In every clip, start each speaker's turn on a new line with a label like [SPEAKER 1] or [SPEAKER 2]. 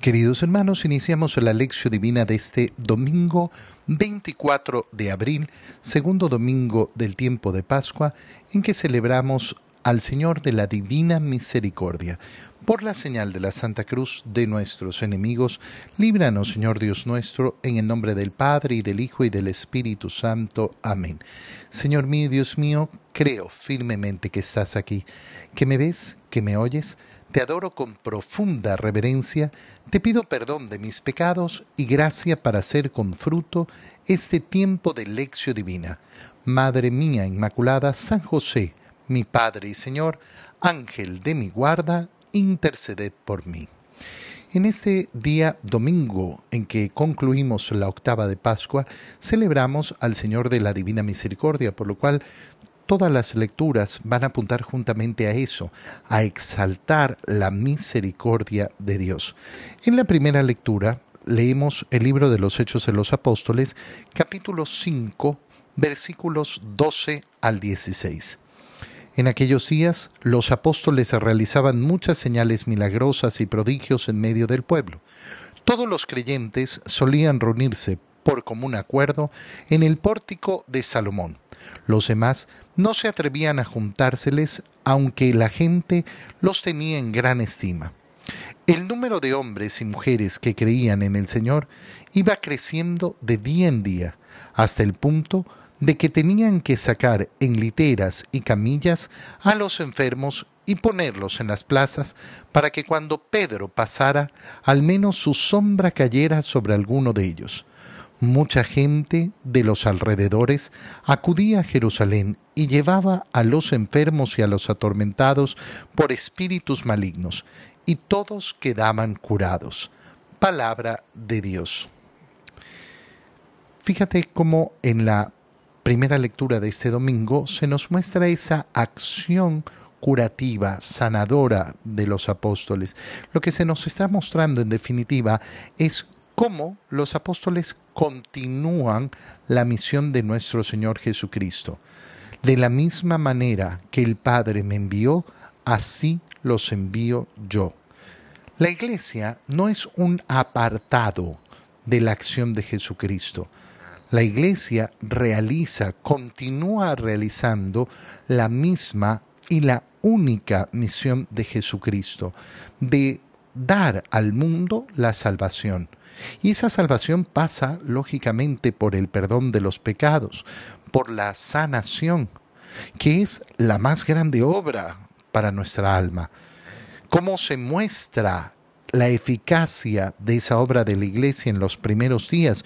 [SPEAKER 1] Queridos hermanos, iniciamos la lección divina de este domingo 24 de abril, segundo domingo del tiempo de Pascua, en que celebramos al Señor de la Divina Misericordia. Por la señal de la Santa Cruz de nuestros enemigos, líbranos, Señor Dios nuestro, en el nombre del Padre y del Hijo y del Espíritu Santo. Amén. Señor mío Dios mío, creo firmemente que estás aquí, que me ves, que me oyes te adoro con profunda reverencia, te pido perdón de mis pecados y gracia para hacer con fruto este tiempo de lección divina. Madre mía Inmaculada, San José, mi Padre y Señor, Ángel de mi guarda, interceded por mí. En este día domingo en que concluimos la octava de Pascua, celebramos al Señor de la Divina Misericordia, por lo cual Todas las lecturas van a apuntar juntamente a eso, a exaltar la misericordia de Dios. En la primera lectura leemos el libro de los Hechos de los Apóstoles, capítulo 5, versículos 12 al 16. En aquellos días los apóstoles realizaban muchas señales milagrosas y prodigios en medio del pueblo. Todos los creyentes solían reunirse por común acuerdo en el pórtico de Salomón. Los demás no se atrevían a juntárseles, aunque la gente los tenía en gran estima. El número de hombres y mujeres que creían en el Señor iba creciendo de día en día, hasta el punto de que tenían que sacar en literas y camillas a los enfermos y ponerlos en las plazas para que cuando Pedro pasara, al menos su sombra cayera sobre alguno de ellos. Mucha gente de los alrededores acudía a Jerusalén y llevaba a los enfermos y a los atormentados por espíritus malignos, y todos quedaban curados. Palabra de Dios. Fíjate cómo en la primera lectura de este domingo se nos muestra esa acción curativa, sanadora de los apóstoles. Lo que se nos está mostrando en definitiva es cómo los apóstoles continúan la misión de nuestro Señor Jesucristo. De la misma manera que el Padre me envió, así los envío yo. La iglesia no es un apartado de la acción de Jesucristo. La iglesia realiza, continúa realizando la misma y la única misión de Jesucristo, de dar al mundo la salvación. Y esa salvación pasa, lógicamente, por el perdón de los pecados, por la sanación, que es la más grande obra para nuestra alma. ¿Cómo se muestra la eficacia de esa obra de la iglesia en los primeros días?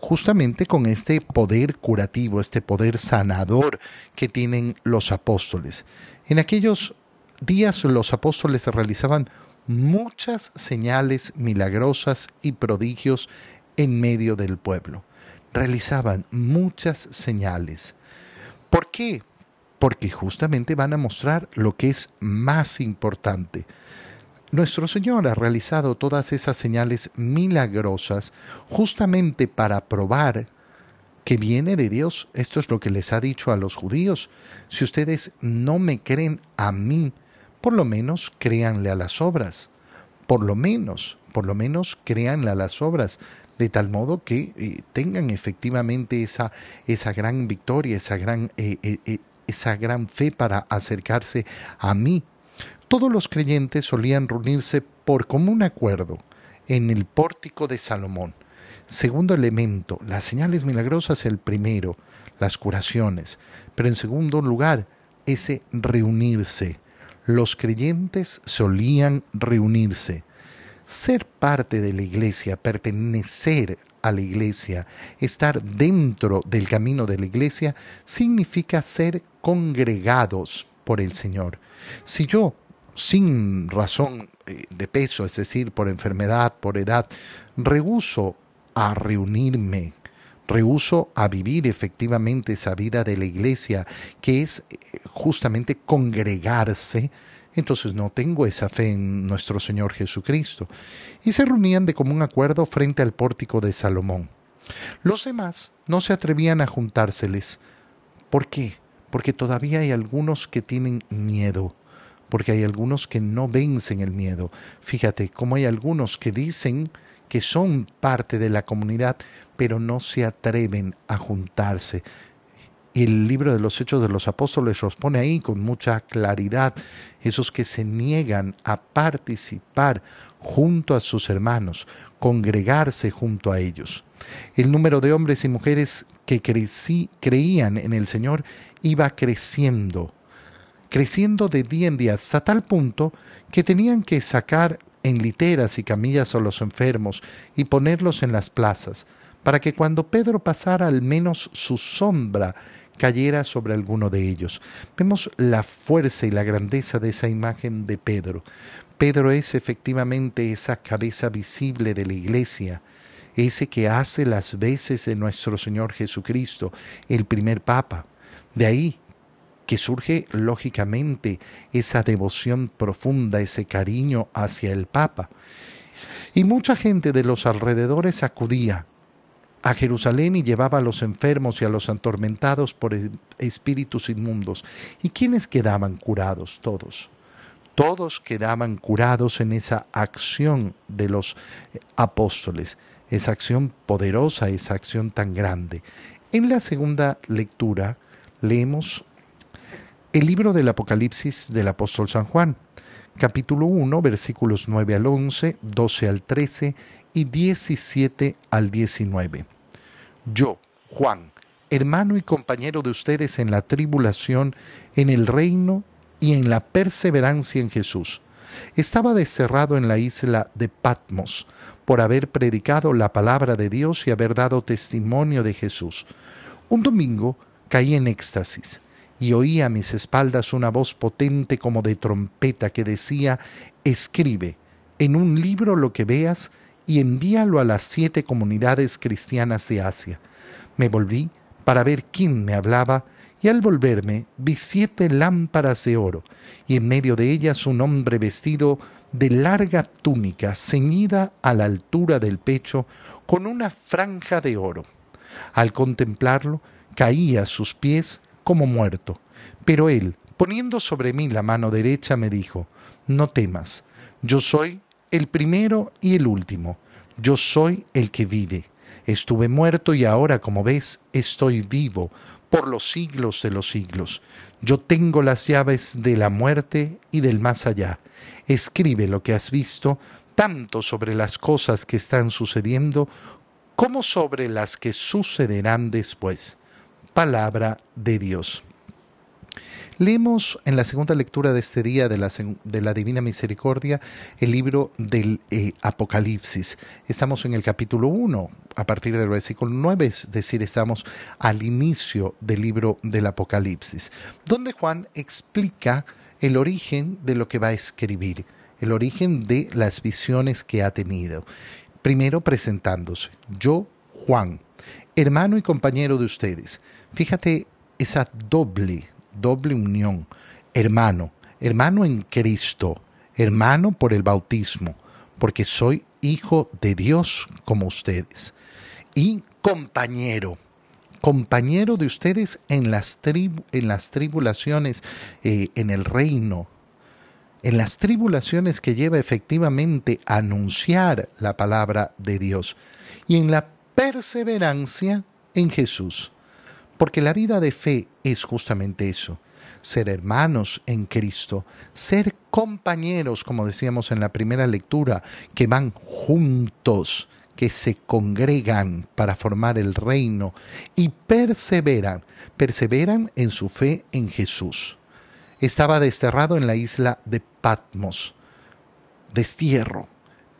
[SPEAKER 1] Justamente con este poder curativo, este poder sanador que tienen los apóstoles. En aquellos días los apóstoles realizaban muchas señales milagrosas y prodigios en medio del pueblo. Realizaban muchas señales. ¿Por qué? Porque justamente van a mostrar lo que es más importante. Nuestro Señor ha realizado todas esas señales milagrosas justamente para probar que viene de Dios. Esto es lo que les ha dicho a los judíos. Si ustedes no me creen a mí, por lo menos créanle a las obras. Por lo menos, por lo menos créanle a las obras, de tal modo que eh, tengan efectivamente esa, esa gran victoria, esa gran, eh, eh, esa gran fe para acercarse a mí. Todos los creyentes solían reunirse por común acuerdo en el pórtico de Salomón. Segundo elemento, las señales milagrosas, el primero, las curaciones. Pero en segundo lugar, ese reunirse los creyentes solían reunirse. Ser parte de la iglesia, pertenecer a la iglesia, estar dentro del camino de la iglesia, significa ser congregados por el Señor. Si yo, sin razón eh, de peso, es decir, por enfermedad, por edad, rehuso a reunirme rehuso a vivir efectivamente esa vida de la iglesia, que es eh, justamente congregarse, entonces no tengo esa fe en nuestro Señor Jesucristo. Y se reunían de común acuerdo frente al pórtico de Salomón. Los demás no se atrevían a juntárseles. ¿Por qué? Porque todavía hay algunos que tienen miedo. porque hay algunos que no vencen el miedo. Fíjate cómo hay algunos que dicen que son parte de la comunidad, pero no se atreven a juntarse. Y el libro de los Hechos de los Apóstoles los pone ahí con mucha claridad, esos que se niegan a participar junto a sus hermanos, congregarse junto a ellos. El número de hombres y mujeres que crecí, creían en el Señor iba creciendo, creciendo de día en día, hasta tal punto que tenían que sacar en literas y camillas a los enfermos y ponerlos en las plazas, para que cuando Pedro pasara al menos su sombra cayera sobre alguno de ellos. Vemos la fuerza y la grandeza de esa imagen de Pedro. Pedro es efectivamente esa cabeza visible de la iglesia, ese que hace las veces de nuestro Señor Jesucristo, el primer papa. De ahí que surge lógicamente esa devoción profunda, ese cariño hacia el Papa. Y mucha gente de los alrededores acudía a Jerusalén y llevaba a los enfermos y a los atormentados por e-, espíritus inmundos. ¿Y quiénes quedaban curados? Todos. Todos quedaban curados en esa acción de los apóstoles, esa acción poderosa, esa acción tan grande. En la segunda lectura leemos el libro del Apocalipsis del apóstol San Juan, capítulo 1, versículos 9 al 11, 12 al 13 y 17 al 19. Yo, Juan, hermano y compañero de ustedes en la tribulación, en el reino y en la perseverancia en Jesús, estaba desterrado en la isla de Patmos por haber predicado la palabra de Dios y haber dado testimonio de Jesús. Un domingo caí en éxtasis y oí a mis espaldas una voz potente como de trompeta que decía, escribe en un libro lo que veas y envíalo a las siete comunidades cristianas de Asia. Me volví para ver quién me hablaba, y al volverme vi siete lámparas de oro, y en medio de ellas un hombre vestido de larga túnica ceñida a la altura del pecho con una franja de oro. Al contemplarlo, caí a sus pies como muerto. Pero él, poniendo sobre mí la mano derecha, me dijo, no temas, yo soy el primero y el último, yo soy el que vive. Estuve muerto y ahora, como ves, estoy vivo por los siglos de los siglos. Yo tengo las llaves de la muerte y del más allá. Escribe lo que has visto, tanto sobre las cosas que están sucediendo como sobre las que sucederán después palabra de Dios. Leemos en la segunda lectura de este día de la, de la Divina Misericordia el libro del eh, Apocalipsis. Estamos en el capítulo 1, a partir del versículo 9, es decir, estamos al inicio del libro del Apocalipsis, donde Juan explica el origen de lo que va a escribir, el origen de las visiones que ha tenido. Primero presentándose, yo, Juan, hermano y compañero de ustedes. Fíjate esa doble, doble unión, hermano, hermano en Cristo, hermano por el bautismo, porque soy hijo de Dios como ustedes, y compañero, compañero de ustedes en las, en las tribulaciones, eh, en el reino, en las tribulaciones que lleva efectivamente a anunciar la palabra de Dios, y en la perseverancia en Jesús. Porque la vida de fe es justamente eso, ser hermanos en Cristo, ser compañeros, como decíamos en la primera lectura, que van juntos, que se congregan para formar el reino y perseveran, perseveran en su fe en Jesús. Estaba desterrado en la isla de Patmos, destierro.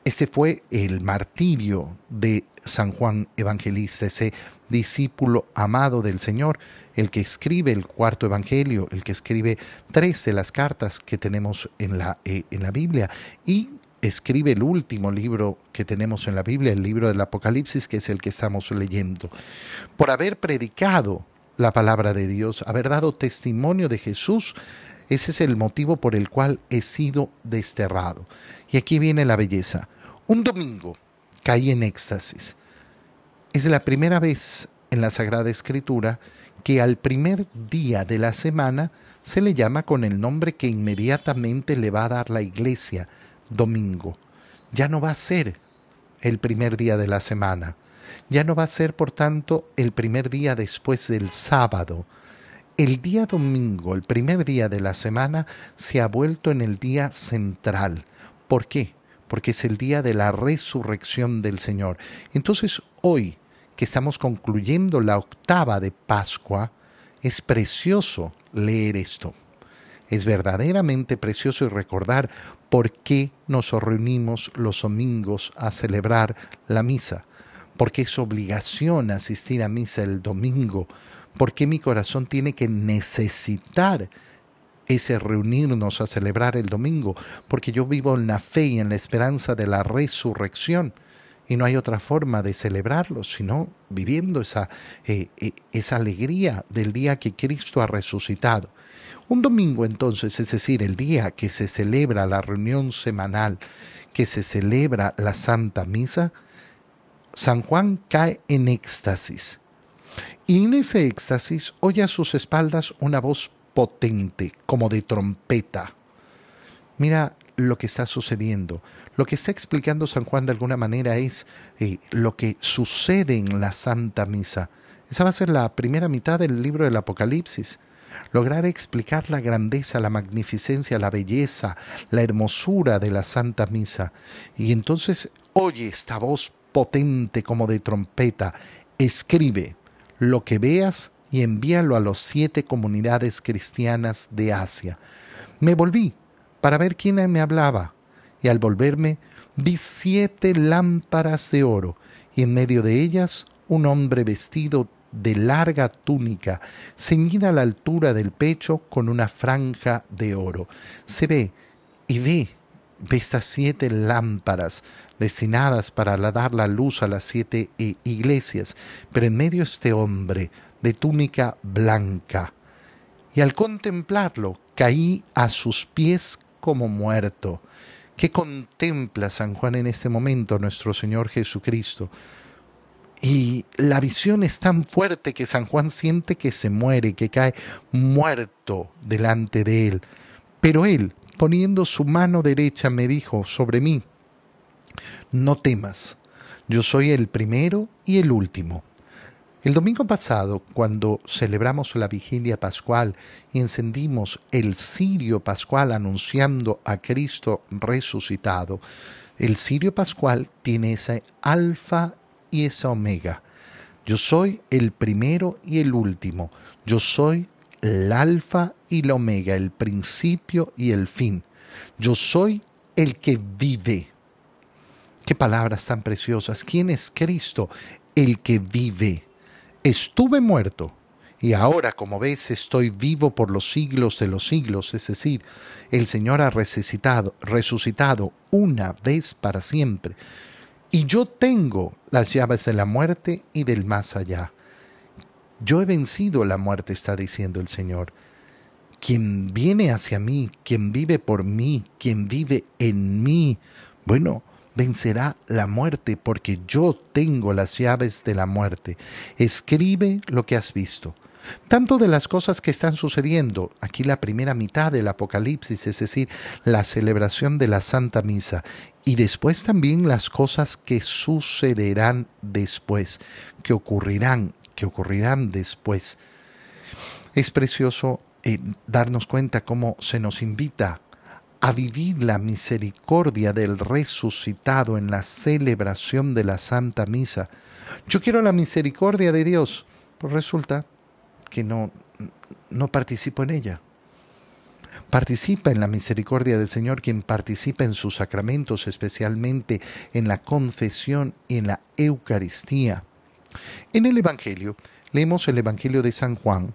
[SPEAKER 1] Este fue el martirio de San Juan Evangelista, ese discípulo amado del Señor, el que escribe el cuarto Evangelio, el que escribe tres de las cartas que tenemos en la, eh, en la Biblia y escribe el último libro que tenemos en la Biblia, el libro del Apocalipsis, que es el que estamos leyendo. Por haber predicado la palabra de Dios, haber dado testimonio de Jesús, ese es el motivo por el cual he sido desterrado. Y aquí viene la belleza. Un domingo caí en éxtasis es la primera vez en la Sagrada Escritura que al primer día de la semana se le llama con el nombre que inmediatamente le va a dar la iglesia, domingo. Ya no va a ser el primer día de la semana, ya no va a ser por tanto el primer día después del sábado. El día domingo, el primer día de la semana, se ha vuelto en el día central. ¿Por qué? Porque es el día de la resurrección del Señor. Entonces hoy, que estamos concluyendo la octava de Pascua, es precioso leer esto. Es verdaderamente precioso recordar por qué nos reunimos los domingos a celebrar la misa, por qué es obligación asistir a misa el domingo, por qué mi corazón tiene que necesitar ese reunirnos a celebrar el domingo, porque yo vivo en la fe y en la esperanza de la resurrección. Y no hay otra forma de celebrarlo, sino viviendo esa, eh, eh, esa alegría del día que Cristo ha resucitado. Un domingo entonces, es decir, el día que se celebra la reunión semanal, que se celebra la Santa Misa, San Juan cae en éxtasis. Y en ese éxtasis oye a sus espaldas una voz potente, como de trompeta. Mira lo que está sucediendo. Lo que está explicando San Juan de alguna manera es eh, lo que sucede en la Santa Misa. Esa va a ser la primera mitad del libro del Apocalipsis. Lograr explicar la grandeza, la magnificencia, la belleza, la hermosura de la Santa Misa. Y entonces oye esta voz potente como de trompeta. Escribe lo que veas y envíalo a las siete comunidades cristianas de Asia. Me volví para ver quién me hablaba y al volverme vi siete lámparas de oro, y en medio de ellas un hombre vestido de larga túnica, ceñida a la altura del pecho con una franja de oro. Se ve y ve, ve estas siete lámparas destinadas para dar la luz a las siete eh, iglesias, pero en medio este hombre de túnica blanca. Y al contemplarlo caí a sus pies como muerto. ¿Qué contempla San Juan en este momento nuestro Señor Jesucristo? Y la visión es tan fuerte que San Juan siente que se muere, que cae muerto delante de él. Pero él, poniendo su mano derecha, me dijo sobre mí, no temas, yo soy el primero y el último. El domingo pasado, cuando celebramos la vigilia pascual y encendimos el cirio pascual anunciando a Cristo resucitado, el cirio pascual tiene ese alfa y esa omega. Yo soy el primero y el último. Yo soy el alfa y la omega, el principio y el fin. Yo soy el que vive. Qué palabras tan preciosas. ¿Quién es Cristo? El que vive estuve muerto y ahora, como ves, estoy vivo por los siglos de los siglos, es decir, el Señor ha resucitado, resucitado una vez para siempre. Y yo tengo las llaves de la muerte y del más allá. Yo he vencido la muerte, está diciendo el Señor. Quien viene hacia mí, quien vive por mí, quien vive en mí, bueno, vencerá la muerte, porque yo tengo las llaves de la muerte. Escribe lo que has visto. Tanto de las cosas que están sucediendo, aquí la primera mitad del Apocalipsis, es decir, la celebración de la Santa Misa, y después también las cosas que sucederán después, que ocurrirán, que ocurrirán después. Es precioso eh, darnos cuenta cómo se nos invita a vivir la misericordia del resucitado en la celebración de la Santa Misa. Yo quiero la misericordia de Dios, pues resulta que no, no participo en ella. Participa en la misericordia del Señor quien participa en sus sacramentos, especialmente en la confesión y en la Eucaristía. En el Evangelio, leemos el Evangelio de San Juan,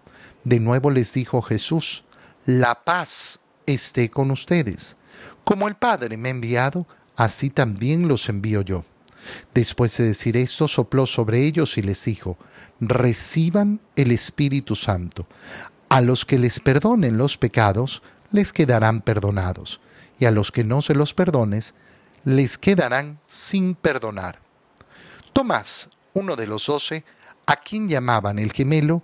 [SPEAKER 1] De nuevo les dijo Jesús, la paz esté con ustedes. Como el Padre me ha enviado, así también los envío yo. Después de decir esto, sopló sobre ellos y les dijo, reciban el Espíritu Santo. A los que les perdonen los pecados, les quedarán perdonados, y a los que no se los perdones, les quedarán sin perdonar. Tomás, uno de los doce, a quien llamaban el gemelo,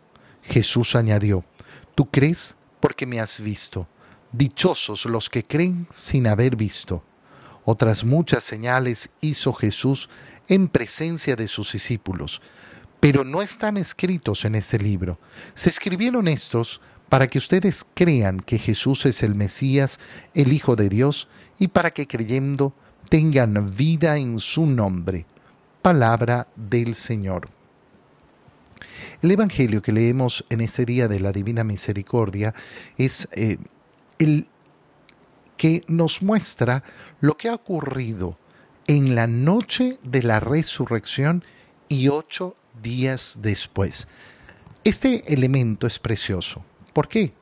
[SPEAKER 1] Jesús añadió, Tú crees porque me has visto. Dichosos los que creen sin haber visto. Otras muchas señales hizo Jesús en presencia de sus discípulos, pero no están escritos en este libro. Se escribieron estos para que ustedes crean que Jesús es el Mesías, el Hijo de Dios, y para que creyendo tengan vida en su nombre. Palabra del Señor. El Evangelio que leemos en este día de la Divina Misericordia es eh, el que nos muestra lo que ha ocurrido en la noche de la resurrección y ocho días después. Este elemento es precioso. ¿Por qué?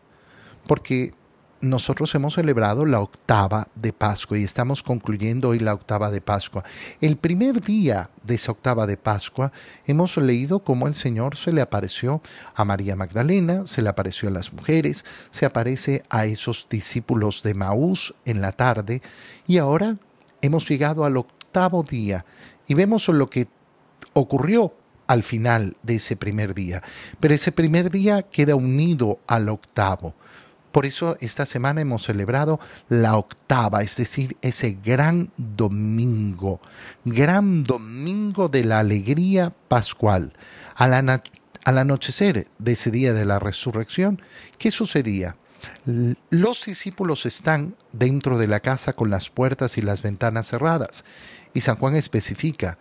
[SPEAKER 1] Porque nosotros hemos celebrado la octava de Pascua y estamos concluyendo hoy la octava de Pascua. El primer día de esa octava de Pascua hemos leído cómo el Señor se le apareció a María Magdalena, se le apareció a las mujeres, se aparece a esos discípulos de Maús en la tarde y ahora hemos llegado al octavo día y vemos lo que ocurrió al final de ese primer día. Pero ese primer día queda unido al octavo. Por eso esta semana hemos celebrado la octava, es decir, ese gran domingo, gran domingo de la alegría pascual. Al, anochecer de ese día de la resurrección, ¿qué sucedía? Los discípulos están dentro de la casa con las puertas y las ventanas cerradas. Y San Juan especifica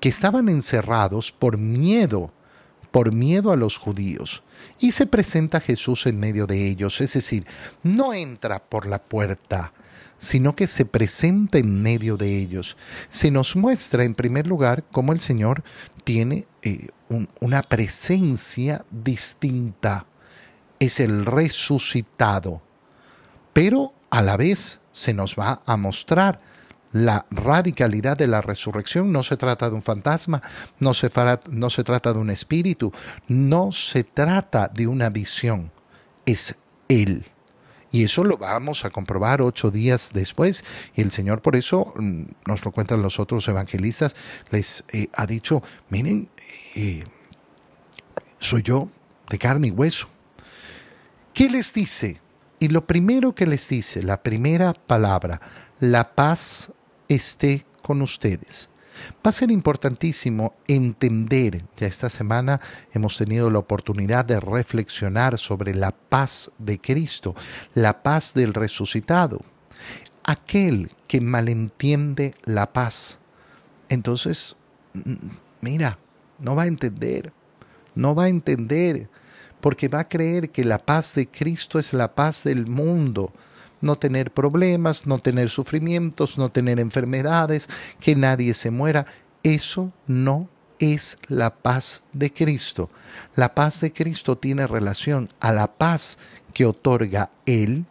[SPEAKER 1] que estaban encerrados por miedo, por miedo a los judíos. Y se presenta Jesús en medio de ellos, es decir, no entra por la puerta, sino que se presenta en medio de ellos. Se nos muestra en primer lugar cómo el Señor tiene eh, una presencia distinta. Es el resucitado. Pero a la vez se nos va a mostrar la radicalidad de la resurrección. No se trata de un fantasma, no se, no se trata de un espíritu, no se trata de una visión, es Él. Y eso lo vamos a comprobar ocho días después. Y el Señor por eso, mm, nos lo cuentan los otros evangelistas, les eh, ha dicho, miren, eh, soy yo de carne y hueso. ¿Qué les dice? Y lo primero que les dice, la primera palabra, la paz esté con ustedes. Va a ser importantísimo entender, ya esta semana hemos tenido la oportunidad de reflexionar sobre la paz de Cristo, la paz del resucitado. Aquel que malentiende la paz, entonces, mm, mira, no va a entender, no va a entender, porque va a creer que la paz de Cristo es la paz del mundo, no tener problemas, no tener sufrimientos, no tener enfermedades, que nadie se muera. Eso no es la paz de Cristo. La paz de Cristo tiene relación a la paz que otorga Él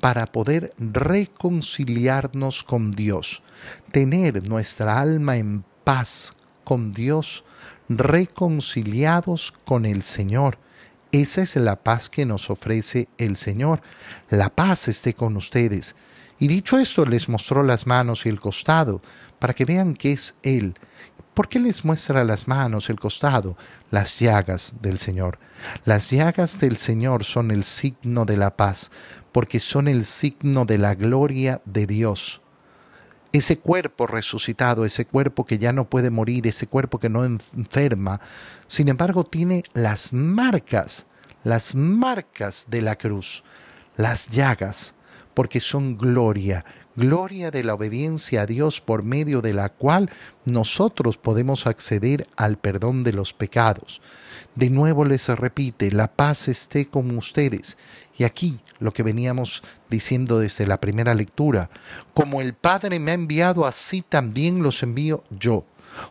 [SPEAKER 1] para poder reconciliarnos con Dios, tener nuestra alma en paz con Dios, reconciliados con el Señor. Esa es la paz que nos ofrece el Señor. La paz esté con ustedes. Y dicho esto, les mostró las manos y el costado, para que vean que es Él. ¿Por qué les muestra las manos, el costado? Las llagas del Señor. Las llagas del Señor son el signo de la paz, porque son el signo de la gloria de Dios ese cuerpo resucitado, ese cuerpo que ya no puede morir, ese cuerpo que no enferma, sin embargo tiene las marcas, las marcas de la cruz, las llagas, porque son gloria, gloria de la obediencia a Dios por medio de la cual nosotros podemos acceder al perdón de los pecados. De nuevo les repite, la paz esté con ustedes. Y aquí lo que veníamos diciendo desde la primera lectura, como el Padre me ha enviado, así también los envío yo.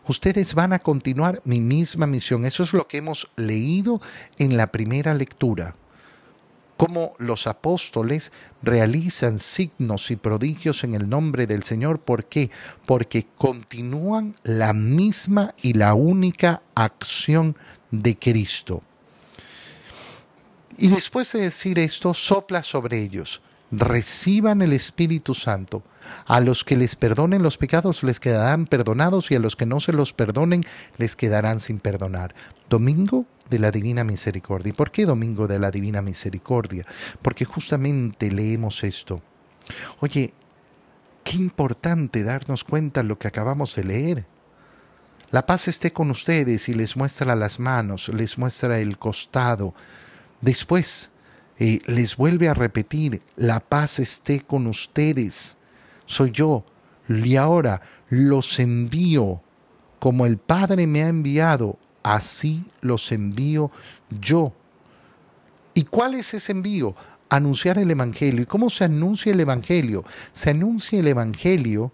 [SPEAKER 1] Ustedes van a continuar mi misma misión. Eso es lo que hemos leído en la primera lectura. Cómo los apóstoles realizan signos y prodigios en el nombre del Señor. ¿Por qué? Porque continúan la misma y la única acción de Cristo. Y después de decir esto, sopla sobre ellos. Reciban el Espíritu Santo. A los que les perdonen los pecados les quedarán perdonados y a los que no se los perdonen les quedarán sin perdonar. Domingo de la Divina Misericordia. ¿Y por qué Domingo de la Divina Misericordia? Porque justamente leemos esto. Oye, qué importante darnos cuenta lo que acabamos de leer. La paz esté con ustedes y les muestra las manos, les muestra el costado. Después eh, les vuelve a repetir, la paz esté con ustedes. Soy yo. Y ahora los envío como el Padre me ha enviado, así los envío yo. ¿Y cuál es ese envío? Anunciar el Evangelio. ¿Y cómo se anuncia el Evangelio? Se anuncia el Evangelio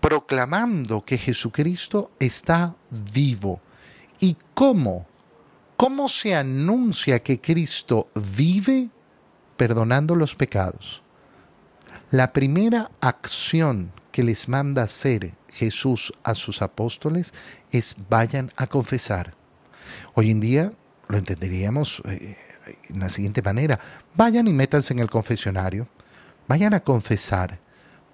[SPEAKER 1] proclamando que Jesucristo está vivo. ¿Y cómo? ¿Cómo se anuncia que Cristo vive? Perdonando los pecados. La primera acción que les manda hacer Jesús a sus apóstoles es vayan a confesar. Hoy en día lo entenderíamos eh, la siguiente manera. Vayan y métanse en el confesionario. Vayan a confesar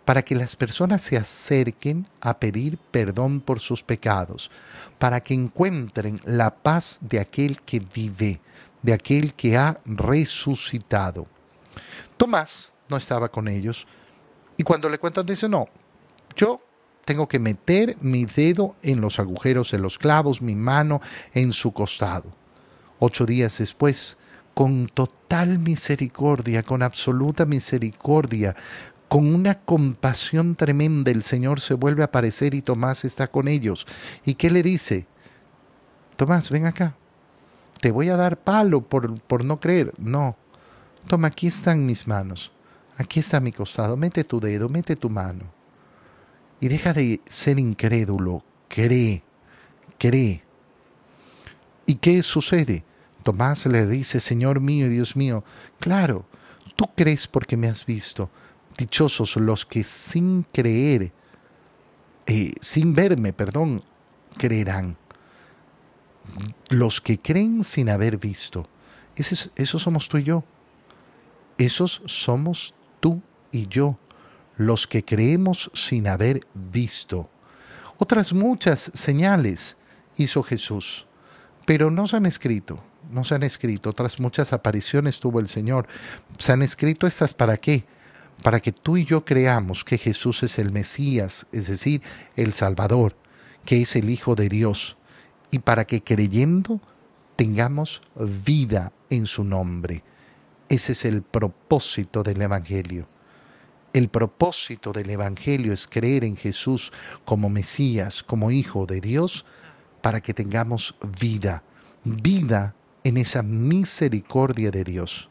[SPEAKER 1] para que las personas se acerquen a pedir perdón por sus pecados, para que encuentren la paz de aquel que vive, de aquel que ha resucitado. Tomás no estaba con ellos y cuando le cuentan dice, no, yo tengo que meter mi dedo en los agujeros de los clavos, mi mano en su costado. Ocho días después, con total misericordia, con absoluta misericordia, con una compasión tremenda el Señor se vuelve a aparecer y Tomás está con ellos. ¿Y qué le dice? Tomás, ven acá. Te voy a dar palo por, por no creer. No. Toma, aquí están mis manos. Aquí está mi costado. Mete tu dedo, mete tu mano. Y deja de ser incrédulo. Cree. Cree. ¿Y qué sucede? Tomás le dice, Señor mío y Dios mío, claro, tú crees porque me has visto Dichosos los que sin creer, eh, sin verme, perdón, creerán. Los que creen sin haber visto. esos somos tú y yo. Esos somos tú y yo. Los que creemos sin haber visto. Otras muchas señales hizo Jesús, pero no se han escrito no se han escrito, otras muchas apariciones tuvo el Señor. Se han escrito estas para qué? para que tú y yo creamos que Jesús es el Mesías, es decir, el Salvador, que es el Hijo de Dios, y para que creyendo tengamos vida en su nombre. Ese es el propósito del Evangelio. El propósito del Evangelio es creer en Jesús como Mesías, como Hijo de Dios, para que tengamos vida, vida en esa misericordia de Dios.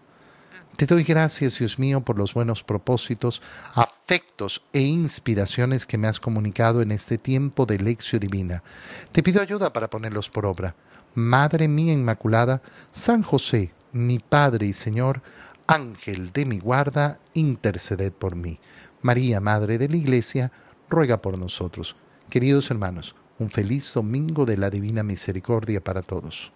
[SPEAKER 1] Te doy gracias, Dios mío, por los buenos propósitos, afectos e inspiraciones que me has comunicado en este tiempo de lección divina. Te pido ayuda para ponerlos por obra. Madre mía Inmaculada, San José, mi Padre y Señor, Ángel de mi guarda, interceded por mí. María, Madre de la Iglesia, ruega por nosotros. Queridos hermanos, un feliz domingo de la Divina Misericordia para todos.